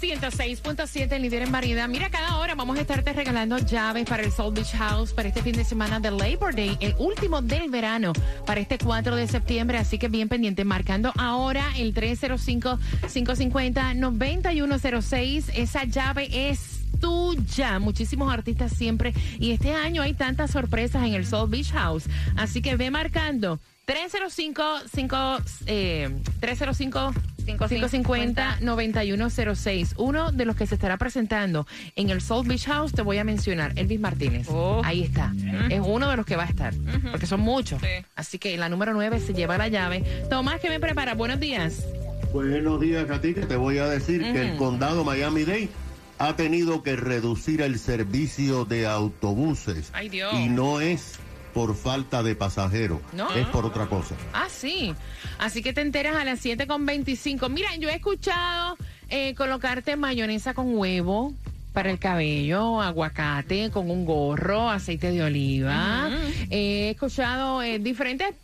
El nuevo Sol 106.7, líder en variedad. Mira, cada hora vamos a estarte regalando llaves para el Soul Beach House para este fin de semana de Labor Day, el último del verano, para este 4 de septiembre. Así que bien pendiente, marcando ahora el 305-550-9106. Esa llave es tuya. Muchísimos artistas siempre. Y este año hay tantas sorpresas en el Soul Beach House. Así que ve marcando 305 5 eh, 305 550-9106. Uno de los que se estará presentando en el Soul Beach House, te voy a mencionar, Elvis Martínez. Oh. Ahí está. Es uno de los que va a estar, porque son muchos. Así que la número 9 se lleva la llave. Tomás, ¿qué me prepara? Buenos días. Buenos días, Katy. Te voy a decir que el condado Miami-Dade ha tenido que reducir el servicio de autobuses. Ay, Dios. Y no es por falta de pasajeros, No. es por otra cosa. Ah, sí. Así que te enteras a las 7.25. Mira, yo he escuchado eh, colocarte mayonesa con huevo para el cabello, aguacate con un gorro, aceite de oliva. He escuchado eh, diferentes eh,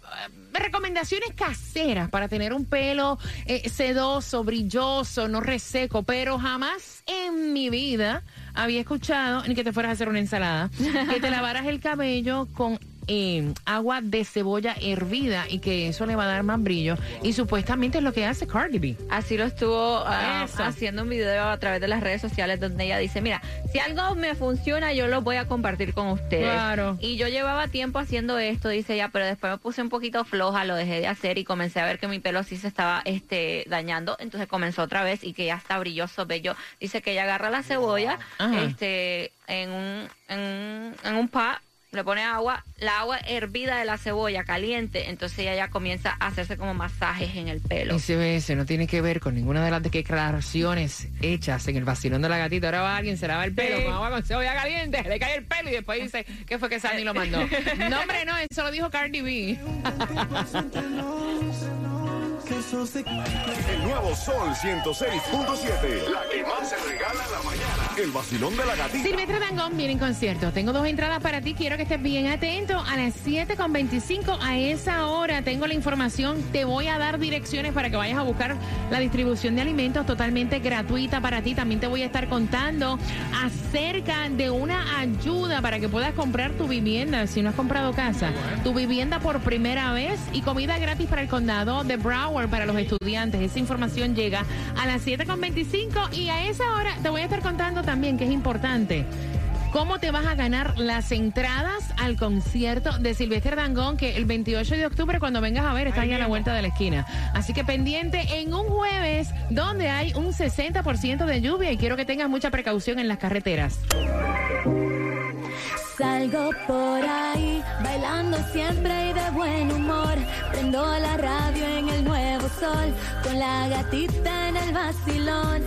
recomendaciones caseras para tener un pelo eh, sedoso, brilloso, no reseco, pero jamás en mi vida había escuchado ni que te fueras a hacer una ensalada, que te lavaras el cabello con eh, agua de cebolla hervida y que eso le va a dar más brillo. Y supuestamente es lo que hace Cardi B. Así lo estuvo ah, haciendo un video a través de las redes sociales donde ella dice, mira, si algo me funciona, yo lo voy a compartir con ustedes. Claro. Y yo llevaba tiempo haciendo esto, dice ella, pero después me puse un poquito floja, lo dejé de hacer y comencé a ver que mi pelo sí se estaba este, dañando. Entonces comenzó otra vez y que ya está brilloso, bello. Dice que ella agarra la cebolla Ajá. este, en un, en, un- en un pa le pone agua, la agua hervida de la cebolla caliente, entonces ella ya comienza a hacerse como masajes en el pelo. SBS no tiene que ver con ninguna de las declaraciones hechas en el vacilón de la gatita. Ahora va alguien, se lava el pelo Sí. con agua con cebolla caliente, le cae el pelo y después dice que fue que Sandy lo mandó. No, hombre, no, eso lo dijo Cardi B. El nuevo Sol 106.7. La que más se regala en la mañana. El vacilón de la gatita. Silvestre Dangón viene en concierto. Tengo dos entradas para ti. Quiero que estés bien atento. A las 7.25 a esa hora tengo la información. Te voy a dar direcciones para que vayas a buscar la distribución de alimentos totalmente gratuita para ti. También te voy a estar contando acerca de una ayuda para que puedas comprar tu vivienda si no has comprado casa. Tu vivienda por primera vez y comida gratis para el condado de Broward para los estudiantes. Esa información llega a las 7.25 y a esa hora te voy a estar contando también que es importante. ¿Cómo te vas a ganar las entradas al concierto de Silvestre Dangón que el 28 de octubre cuando vengas a ver está ahí a la vuelta de la esquina? Así que pendiente en un jueves donde hay un 60% de lluvia y quiero que tengas mucha precaución en las carreteras. Salgo por ahí, bailando siempre y de buen humor. Prendo la radio en el nuevo sol, con la gatita en el vacilón.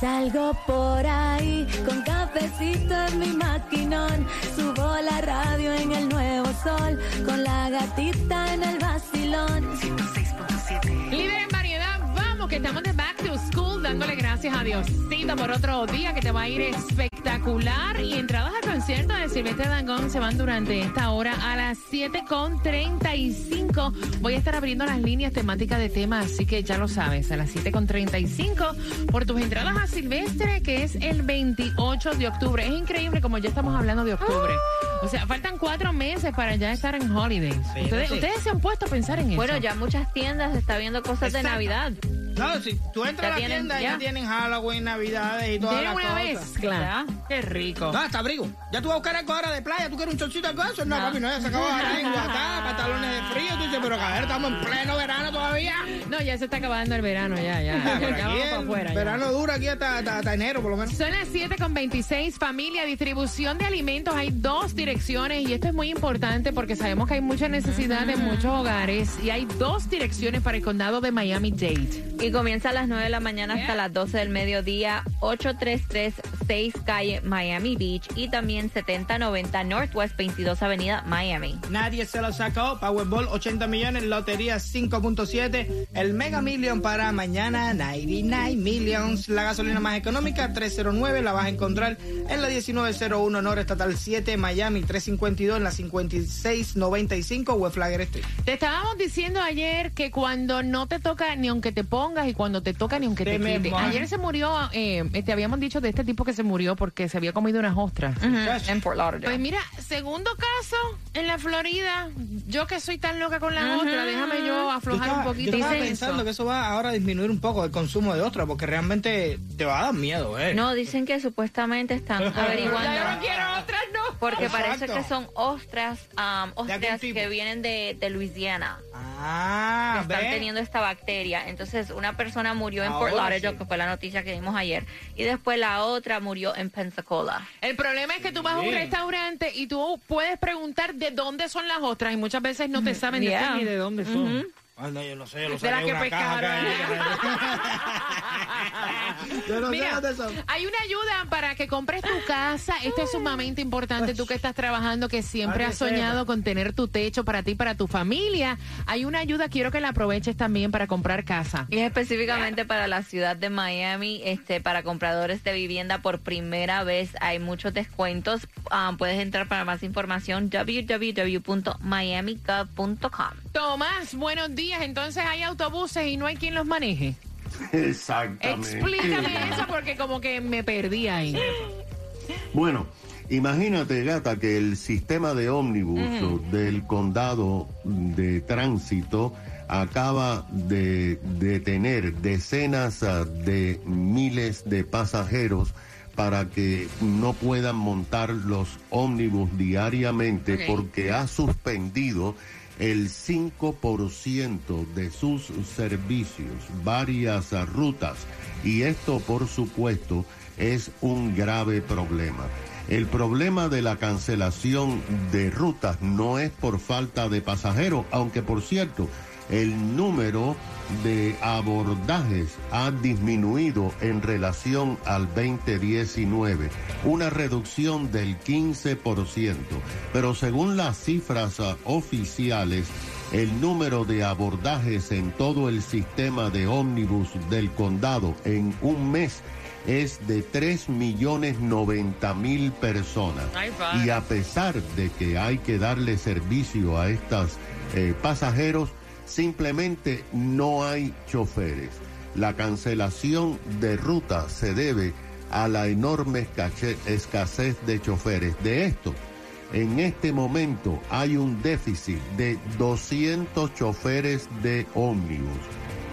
Salgo por ahí, con cafecito en mi maquinón. Subo la radio en el nuevo sol, con la gatita en el vacilón. Líder en variedad, vamos que estamos de Back to School dándole gracias a Diosito por otro día que te va a ir espectacular. Y entradas al concierto de Silvestre Dangón se van durante esta hora a las 7.35 voy a estar abriendo las líneas temáticas de temas así que ya lo sabes a las 7.35 por tus entradas a Silvestre que es el 28 de octubre. Es increíble como ya estamos hablando de octubre. O sea faltan cuatro meses para ya estar en holidays. Ustedes, ustedes se han puesto a pensar en eso. Bueno, ya muchas tiendas está viendo cosas de Exacto. Navidad. No, si tú entras Ya a la tienen, tienda, ya. ya tienen Halloween, Navidades y todas las una cosas. vez claro qué rico No, hasta abrigo. Ya tú vas a buscar algo ahora de playa, tú quieres un chorcito de cosas. No, No. papi, no, ya se acabó ahora en Guatá, pantalones de frío. Tú dices, pero cabrón, estamos en pleno verano todavía. No, ya se está acabando el verano, ya, ya. Ah, ya aquí vamos para el afuera. ya. verano dura aquí hasta, hasta, hasta enero, por lo menos. Son las 7 con 26, familia, distribución de alimentos. Hay dos direcciones y esto es muy importante porque sabemos que hay mucha necesidad en muchos hogares y hay dos direcciones para el condado de Miami-Dade. Y comienza a las 9 de la mañana hasta las 12 del mediodía, 833 6 calle Miami Beach y también 7090 Northwest 22 Avenida Miami. Nadie se lo sacó. Powerball 80 millones, Lotería 5.7, el Mega Million para mañana 99 Millions. La gasolina más económica 309 la vas a encontrar en la 1901 Norte Estatal 7 Miami 352 en la 5695 West Flagger Street. Te estábamos diciendo ayer que cuando no te toca ni aunque te pongas y cuando te toca ni aunque te, Te me quite. mojas. Ayer se murió, eh, te habíamos dicho de este tipo que se murió porque se había comido unas ostras. En Fort Lauderdale. Pues mira, segundo caso en la Florida. Yo que soy tan loca con las ostras, déjame yo Yo aflojar estaba, un poquito. yo estaba pensando eso. que eso va ahora a disminuir un poco el consumo de ostras porque realmente te va a dar miedo, ¿eh? No, dicen que supuestamente están Ya yo no averiguando. quiero ostras, no. Porque Exacto. parece que son ostras, um, ostras que vienen de, de Luisiana. Ah, que están ¿ves? teniendo esta bacteria. Entonces, una persona murió en Fort Ahora Lauderdale, sí. que fue la noticia que dimos ayer, y después la otra murió en Pensacola. El problema es que tú vas a un restaurante y tú puedes preguntar de dónde son las ostras y muchas veces no te saben Yeah. decir ni de dónde son. Ay, no, yo no sé, yo lo De las que pescaron. acá. Yo no sé Mira, dónde son. hay una ayuda para que compres tu casa. Esto es sumamente importante. Tú que estás trabajando, que siempre has soñado con tener tu techo para ti, y para tu familia. Hay una ayuda, quiero que la aproveches también para comprar casa. Y es específicamente para la ciudad de Miami, este, para compradores de vivienda por primera vez hay muchos descuentos. Ah, puedes entrar para más información www.miamigov.com. Tomás, buenos días. Entonces hay autobuses y no hay quien los maneje. Exactamente. Explícame eso porque como que me perdí ahí. Bueno, imagínate, gata, que el sistema de ómnibus del condado de tránsito acaba de detener decenas ah, de miles de pasajeros para que no puedan montar los ómnibus diariamente porque ha suspendido el 5% de sus servicios, varias rutas. Y esto, por supuesto, es un grave problema. El problema de la cancelación de rutas no es por falta de pasajeros, aunque por cierto, el número de abordajes ha disminuido en relación al 2019, una reducción del 15%, pero según las cifras ah, oficiales, el número de abordajes en todo el sistema de ómnibus del condado en un mes es de 3 millones 90 mil personas. Ay, padre. Y a pesar de que hay que darle servicio a estos pasajeros, simplemente no hay choferes. La cancelación de ruta se debe a la enorme escasez de choferes. De esto, en este momento hay un déficit de 200 choferes de ómnibus.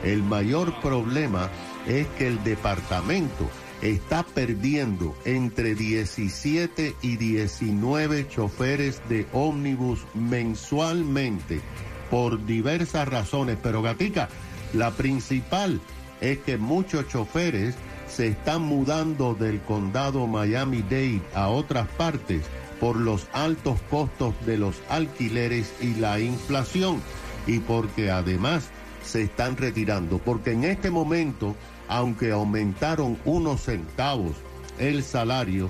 El mayor problema es que el departamento está perdiendo entre 17 y 19 choferes de ómnibus mensualmente por diversas razones. Pero Gatica, la principal es que muchos choferes se están mudando del condado Miami-Dade a otras partes por los altos costos de los alquileres y la inflación y porque además se están retirando, porque en este momento, aunque aumentaron unos centavos el salario,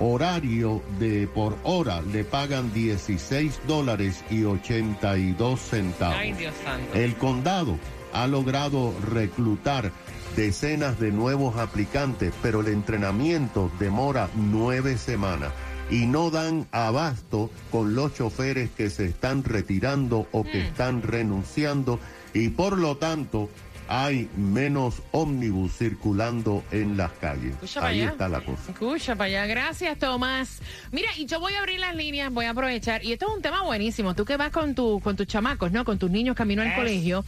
horario de por hora le pagan 16 dólares y 82 centavos. Ay, Dios santo. El condado ha logrado reclutar decenas de nuevos aplicantes, pero el entrenamiento demora nueve semanas y no dan abasto con los choferes que se están retirando o que están renunciando y por lo tanto hay menos ómnibus circulando en las calles. Escucha para Ahí allá. está la cosa. Escucha para allá. Gracias, Tomás. Mira, y yo voy a abrir las líneas, voy a aprovechar. Y esto es un tema buenísimo. Tú que vas con, tu, con tus chamacos, ¿no? Con tus niños camino al Es. colegio.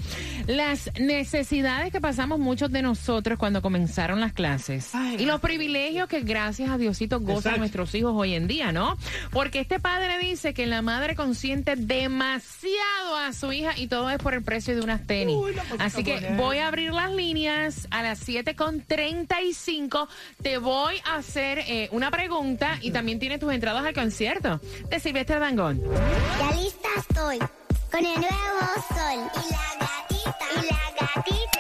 Las necesidades que pasamos muchos de nosotros cuando comenzaron las clases. Ay, y los privilegios que gracias a Diosito gozan Exacto. nuestros hijos hoy en día, ¿no? Porque este padre dice que la madre consiente demasiado a su hija y todo es por el precio de unas tenis. Uy, Así que buena. Voy a abrir las líneas a las 7.35. Te voy a hacer eh, una pregunta y también tienes tus entradas al concierto de Silvestre Dangón. Ya lista estoy con el nuevo sol y la gatita y la gatita.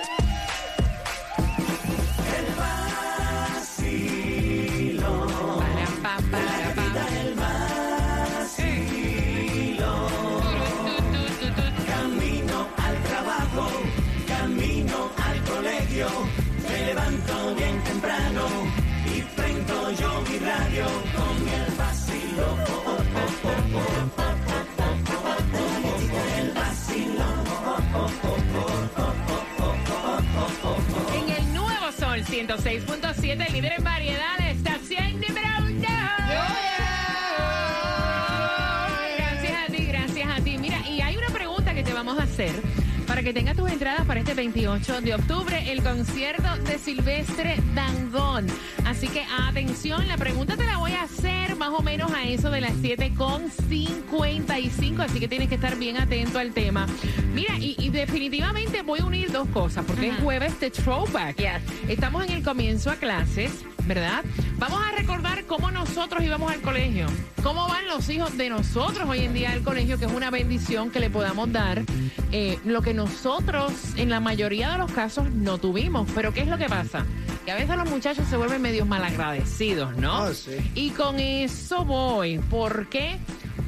Bien temprano y prendo yo mi radio con el vacilón. El vacilón. En el nuevo Sol 106.7, líder en variedad, la estación número uno. Gracias a ti, gracias a ti. Mira, y hay una pregunta que te vamos a hacer para que tengas tus entradas para este 28 de octubre, el concierto de Silvestre Dangón. Así que atención, la pregunta te la voy a hacer más o menos a eso de las 7.55, así que tienes que estar bien atento al tema. Mira, y, y definitivamente voy a unir dos cosas, porque es jueves de Throwback. Yes. Estamos en el comienzo a clases, ¿verdad? Vamos a recordar cómo nosotros íbamos al colegio, cómo van los hijos de nosotros hoy en día al colegio, que es una bendición que le podamos dar, eh, lo que nosotros en la mayoría de los casos no tuvimos. Pero ¿qué es lo que pasa? Que a veces los muchachos se vuelven medios malagradecidos, ¿no? Ah, sí. Y con eso voy. ¿Por qué?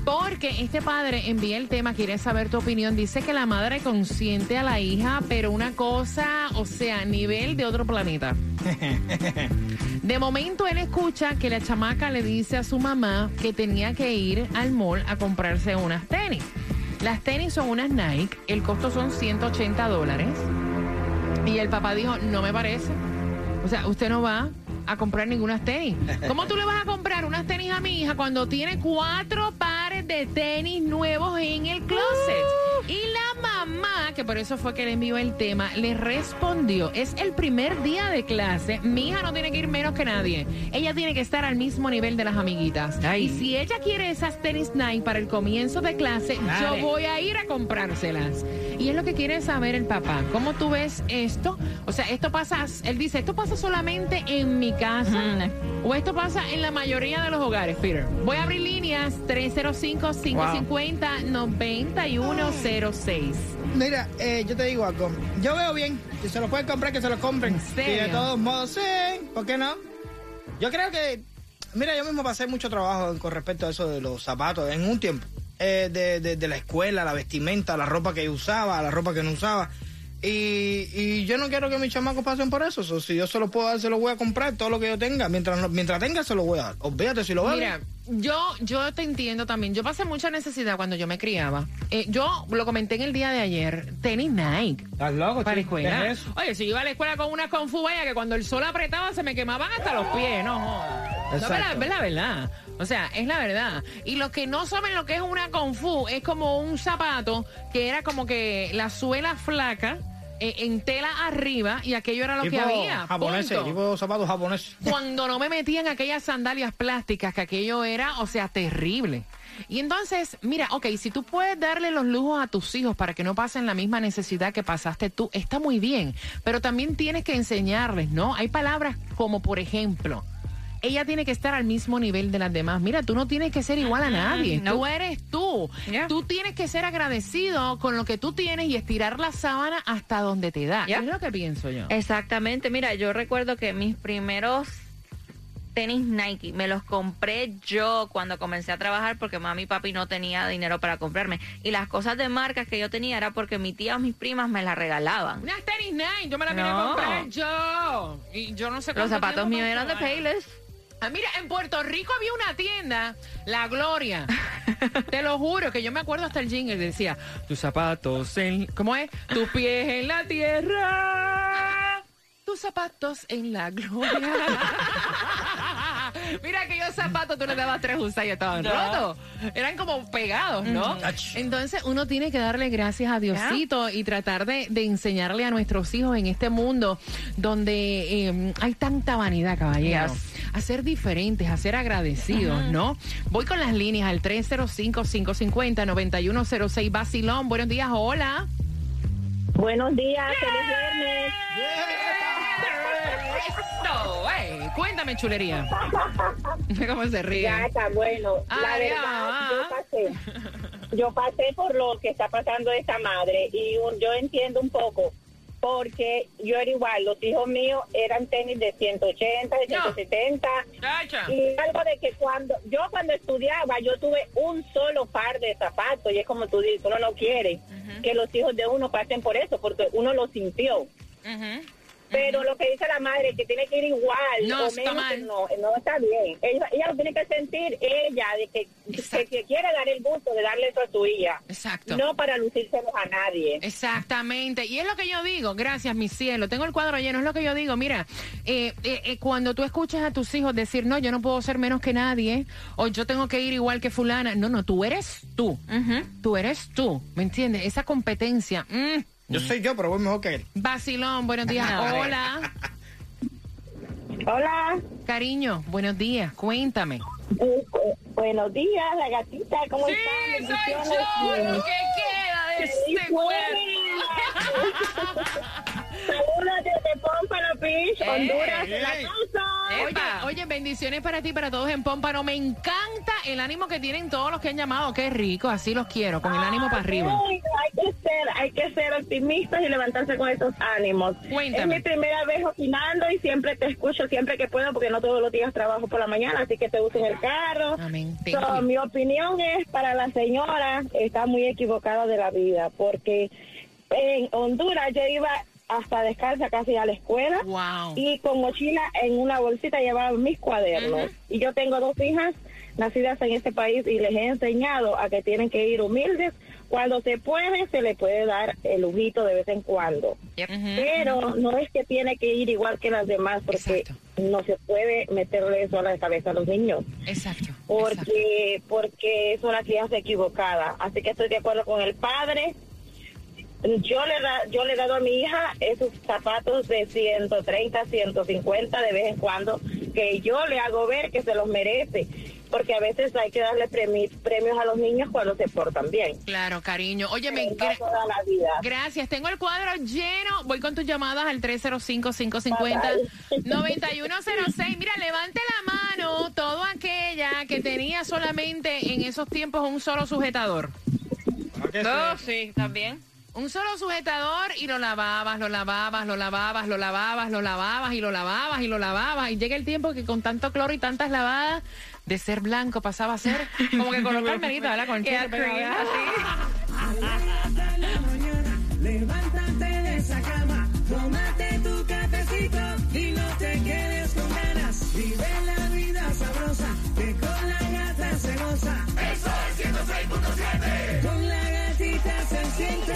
Porque este padre envía el tema, quiere saber tu opinión. Dice que la madre consiente a la hija, pero una cosa, o sea, nivel de otro planeta. De momento él escucha que la chamaca le dice a su mamá que tenía que ir al mall a comprarse unas tenis. Las tenis son unas Nike, el costo son 180 dólares. Y el papá dijo, no me parece. O sea, usted no va a comprar ninguna tenis. ¿Cómo tú le vas a comprar unas tenis a mi hija cuando tiene cuatro pares de tenis nuevos en el closet? Y la mamá, que por eso fue que le envió el tema, le respondió, es el primer día de clase, mi hija no tiene que ir menos que nadie. Ella tiene que estar al mismo nivel de las amiguitas. Y si ella quiere esas tenis Nike para el comienzo de clase, Dale. yo voy a ir a comprárselas. Y es lo que quiere saber el papá. ¿Cómo tú ves esto? O sea, esto pasa, él dice, ¿esto pasa solamente en mi casa? ¿O esto pasa en la mayoría de los hogares, Peter? Voy a abrir líneas 305-550-9106. Mira, eh, yo te digo algo. Yo veo bien. Si se lo pueden comprar, que se lo compren. serio? Y de todos modos, sí. ¿Por qué no? Yo creo que. Mira, yo mismo pasé mucho trabajo con respecto a eso de los zapatos en un tiempo. Eh, de, de- de la escuela, la vestimenta, la ropa que usaba, la ropa que no usaba. Y, y yo no quiero que mis chamacos pasen por eso. So, si yo se lo puedo dar, se lo voy a comprar, todo lo que yo tenga. Mientras, mientras tenga, se lo voy a dar. Olvídate si lo veo. Mira, yo, yo te entiendo también. Yo pasé mucha necesidad cuando yo me criaba. Eh, yo lo comenté en el día de ayer. Tenis Nike. ¿Estás loco? Para la escuela. Oye, si yo iba a la escuela con una confu vaya que cuando el sol apretaba se me quemaban hasta los pies, no jodas. No, la- es la verdad. O sea, es la verdad. Y los que no saben lo que es una confu, es como un zapato que era como que la suela flaca en tela arriba y aquello era lo que había. japoneses, punto. tipo zapatos japoneses. Cuando no me metían aquellas sandalias plásticas, que aquello era, o sea, terrible. Y entonces, mira, ok, si tú puedes darle los lujos a tus hijos para que no pasen la misma necesidad que pasaste tú, está muy bien. Pero también tienes que enseñarles, ¿no? Hay palabras como, por ejemplo, ella tiene que estar al mismo nivel de las demás. Mira, tú no tienes que ser igual a nadie. no. Tú eres tú. Yeah. Tú tienes que ser agradecido con lo que tú tienes y estirar la sábana hasta donde te da. Yeah. Es lo que pienso yo. Exactamente, mira, yo recuerdo que mis primeros tenis Nike me los compré yo cuando comencé a trabajar porque mami y papi no tenía dinero para comprarme. Y las cosas de marcas que yo tenía era porque mi tía o mis primas me las regalaban. Unas tenis Nine, yo me las quería No. comprar yo. Y yo no sé Los zapatos míos eran de. Payless. Ah, mira, en Puerto Rico había una tienda, La Gloria. Te lo juro, que yo me acuerdo hasta el jingle decía, tus zapatos en... ¿Cómo es? Tus pies en la tierra. Tus zapatos en la gloria. Mira aquellos zapatos, tú le dabas tres usas y estaban rotos. Eran como pegados, ¿no? Ach. Entonces uno tiene que darle gracias a Diosito y tratar de, de enseñarle a nuestros hijos en este mundo donde eh, hay tanta vanidad, caballero. Yes. A ser diferentes, a ser agradecidos, ¿no? Voy con las líneas al 305-550-9106. Basilón, buenos días, hola. Buenos días, feliz viernes. Eso, ey, Cuéntame, chulería. ¿Cómo se ríe? Ya está bueno. La Ay, verdad, ah. yo pasé, yo pasé por lo que está pasando esta madre y un- yo entiendo un poco porque yo era igual, los hijos míos eran tenis de 180, de No. 170 Chacha. y algo de que cuando yo cuando estudiaba yo tuve un solo par de zapatos y es como tú dices, uno no quiere que los hijos de uno pasen por eso porque uno lo sintió. Pero lo que dice la madre, que tiene que ir igual, No, o está menos, mal. no, no está bien. Ella, ella lo tiene que sentir ella, de que, que, que quiere dar el gusto de darle eso a su hija. Exacto. No para lucírselos a nadie. Exactamente, y es lo que yo digo, gracias mi cielo, tengo el cuadro lleno, es lo que yo digo, mira, eh, eh, eh, cuando tú escuchas a tus hijos decir, no, yo no puedo ser menos que nadie, o yo tengo que ir igual que fulana, no, no, tú eres tú, tú eres tú, ¿me entiendes? Esa competencia, mm. Yo soy yo, pero voy mejor que él. Vacilón, buenos días, hola, Hola, cariño, buenos días, cuéntame. eh, eh, buenos días, la gatita, ¿cómo Sí, están? soy yo, lo que queda de este cuerpo. Saludos Pompano Beach, Eh, Honduras, la eh. Oye, oye, bendiciones para ti, para todos en Pómpano. Me encanta el ánimo que tienen todos los que han llamado. Qué rico, así los quiero, con el ánimo para arriba. Ay, hay que ser, hay que ser optimistas y levantarse con esos ánimos. Cuéntame. Es mi primera vez opinando y siempre te escucho siempre que puedo porque no todos los días trabajo por la mañana, así que te uso en el carro. Amén. So, you. mi opinión es para la señora está muy equivocada de la vida porque en Honduras yo iba hasta descalza casi a la escuela Wow. y con mochila en una bolsita llevaba mis cuadernos. Y yo tengo dos hijas nacidas en este país y les he enseñado a que tienen que ir humildes. Cuando se puede, se le puede dar el lujito de vez en cuando. Pero no es que tiene que ir igual que las demás porque Exacto. no se puede meterle eso a la cabeza a los niños Exacto. exacto. porque porque es una crianza equivocada. Así que estoy de acuerdo con el padre. Yo le da, yo le he dado a mi hija esos zapatos de 130, 150 de vez en cuando, que yo le hago ver que se los merece, porque a veces hay que darle premi- premios a los niños cuando se portan bien. Claro, cariño. Oye, me no toda la vida. Gracias, tengo el cuadro lleno. Voy con tus llamadas al 305-550-9106. Mira, levante la mano todo aquella que tenía solamente en esos tiempos un solo sujetador. Oh, sí, también. Un solo sujetador y lo lavabas, lo lavabas, lo lavabas, lo lavabas, lo lavabas y lo lavabas y lo lavabas. Y llega el tiempo que con tanto cloro y tantas lavadas, de ser blanco pasaba a ser como que con los carmelitos, ¿verdad? Con Yeah, la mañana, levántate de esa cama, tómate tu cafecito y no te quedes con ganas. Vive la vida sabrosa, que con la gata se goza. Eso es 106.7. Con la gatita se siente.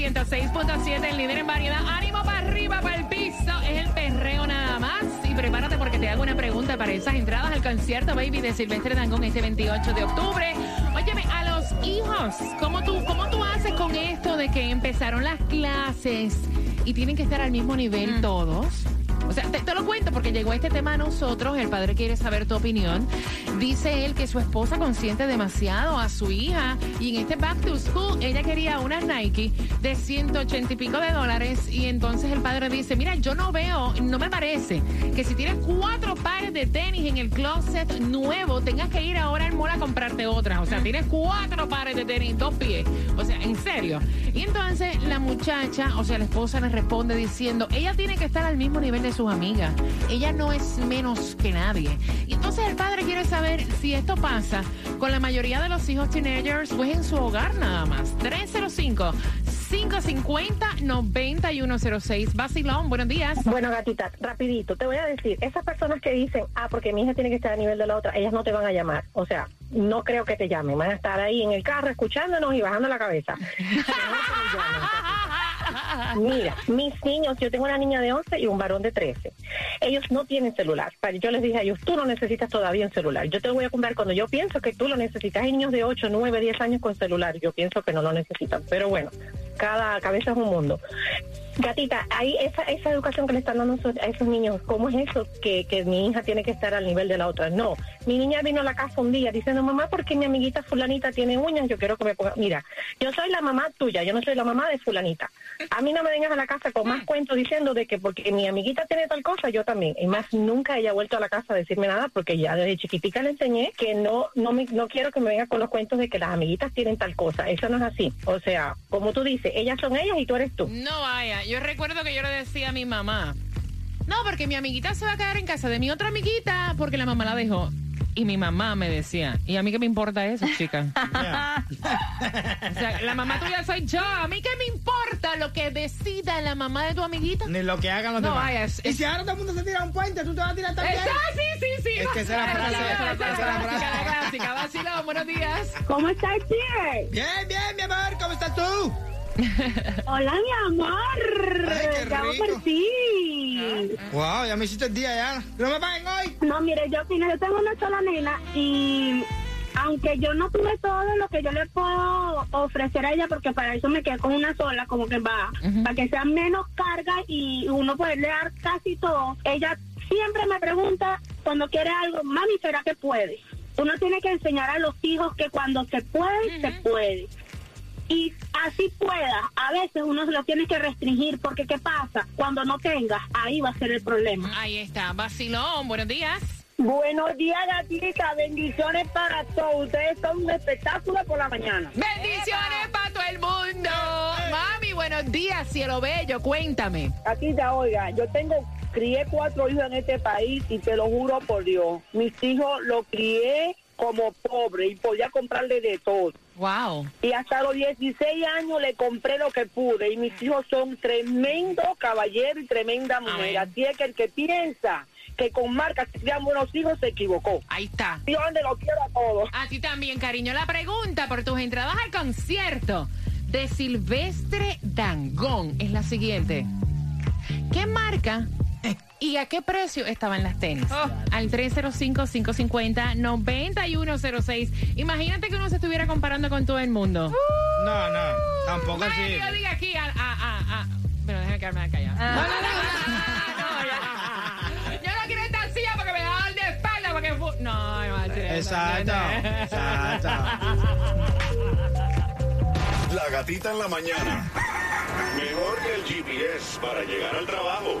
106.7, el líder en variedad. Ánimo para arriba, para el piso. Es el perreo nada más. Y prepárate porque te hago una pregunta para esas entradas al concierto, baby, de Silvestre Dangón este 28 de octubre. Óyeme, a los hijos, ¿cómo tú, ¿cómo tú haces con esto de que empezaron las clases y tienen que estar al mismo nivel todos? O sea, te, te lo cuento porque llegó este tema a nosotros, el padre quiere saber tu opinión. Dice él que su esposa consiente demasiado a su hija y en este Back to School ella quería unas Nike de 180 y pico de dólares y entonces el padre dice, mira, yo no veo, no me parece que si tienes cuatro pares de tenis en el closet nuevo, tengas que ir ahora al mall a comprarte otras. O sea, tienes cuatro pares de tenis, dos pies. O sea, en serio. Y entonces la muchacha, o sea, la esposa le responde diciendo, ella tiene que estar al mismo nivel de sus amigas. Ella no es menos que nadie. Y entonces el padre quiere saber si esto pasa con la mayoría de los hijos teenagers o es en su hogar nada más. 305 550 9106. Basilón, buenos días. Bueno, gatita, rapidito, te voy a decir, esas personas que dicen, ah, porque mi hija tiene que estar a nivel de la otra, ellas no te van a llamar. O sea, no creo que te llamen, van a estar ahí en el carro escuchándonos y bajando la cabeza. Mira, mis niños, yo tengo una niña de 11 y un varón de 13. Ellos no tienen celular. Yo les dije a ellos, tú no necesitas todavía un celular. Yo te lo voy a comprar cuando yo pienso que tú lo necesitas. Hay niños de 8, 9, 10 años con celular. Yo pienso que no lo necesitan. Pero bueno, cada cabeza es un mundo. Gatita, ahí esa, esa educación que le están dando a esos- niños, ¿cómo es eso que, que mi hija tiene que estar al nivel de la otra? No, mi niña vino a la casa un día diciendo, mamá, porque mi amiguita fulanita tiene uñas, yo quiero que me ponga... Mira, yo soy la mamá tuya, yo no soy la mamá de fulanita. A mí no me vengas a la casa con más cuentos diciendo de que porque mi amiguita tiene tal cosa, yo también. Y más, nunca ella ha vuelto a la casa a decirme nada porque ya desde chiquitica le enseñé que no no me, no quiero que me venga con los cuentos de que las amiguitas tienen tal cosa. Eso no es así. O sea, como tú dices, ellas son ellas y tú eres tú. No vaya, yo recuerdo que yo le decía a mi mamá, No, porque mi amiguita se va a quedar en casa de mi otra amiguita porque la mamá la dejó. Y mi mamá me decía, ¿y a mí qué me importa eso, chica? o sea, la mamá tuya soy yo. ¿A mí qué me importa lo que decida la mamá de tu amiguita? Ni lo que hagan los No, demás. es- y si ahora todo el mundo se tira un puente, tú te vas a tirar también. Esa, sí, sí, sí. Es que esa es la frase, Esa es la clásica, frase. la clásica. Vacilón, buenos días. ¿Cómo estás, Chie? Bien, bien, mi amor, ¿cómo estás tú? Hola, mi amor. Ay, qué rico. por ti. Wow, ya me hiciste el día ya. ¿No me paguen hoy? No, mire, yo, mira, yo tengo una sola nena y aunque yo no tuve todo lo que yo le puedo ofrecer a ella, porque para eso me quedé con una sola, como que va, para que sea menos carga y uno poderle dar casi todo, ella siempre me pregunta cuando quiere algo, mami, ¿será que puede? Uno tiene que enseñar a los hijos que cuando se puede, se puede. Y así pueda, a veces uno se lo tiene que restringir, porque ¿qué pasa? Cuando no tengas, ahí va a ser el problema. Ahí está, vacilón, buenos días. Buenos días, gatita. Bendiciones para todos. Ustedes son un espectáculo por la mañana. Bendiciones para todo el mundo. Mami, buenos días, cielo bello, cuéntame. Gatita, oiga, yo tengo, crié cuatro hijos en este país y te lo juro por Dios. Mis hijos los crié como pobre y podía comprarle de todo. Wow. Y hasta los 16 años le compré lo que pude. Y mis hijos son tremendo caballero y tremenda mujer. Así es que el que piensa que con marcas se crían buenos hijos se equivocó. Ahí está. Yo donde lo quiero a todos. A ti también, cariño. La pregunta por tus entradas al concierto de Silvestre Dangón es la siguiente. ¿Qué marca y a qué precio estaban las tenis? Al 305-550-9106. Imagínate que uno se estuviera comparando con todo el mundo. No, no, tampoco Bueno, así. yo diga aquí a, a, a, a- Pero déjame quedarme callado. Ah. No, no, no, no, no, ya. Yo no quiero estar silla porque me da de espalda porque fu- no, no, Exacto, exacto. La gatita en la mañana. Mejor que el GPS para llegar al trabajo.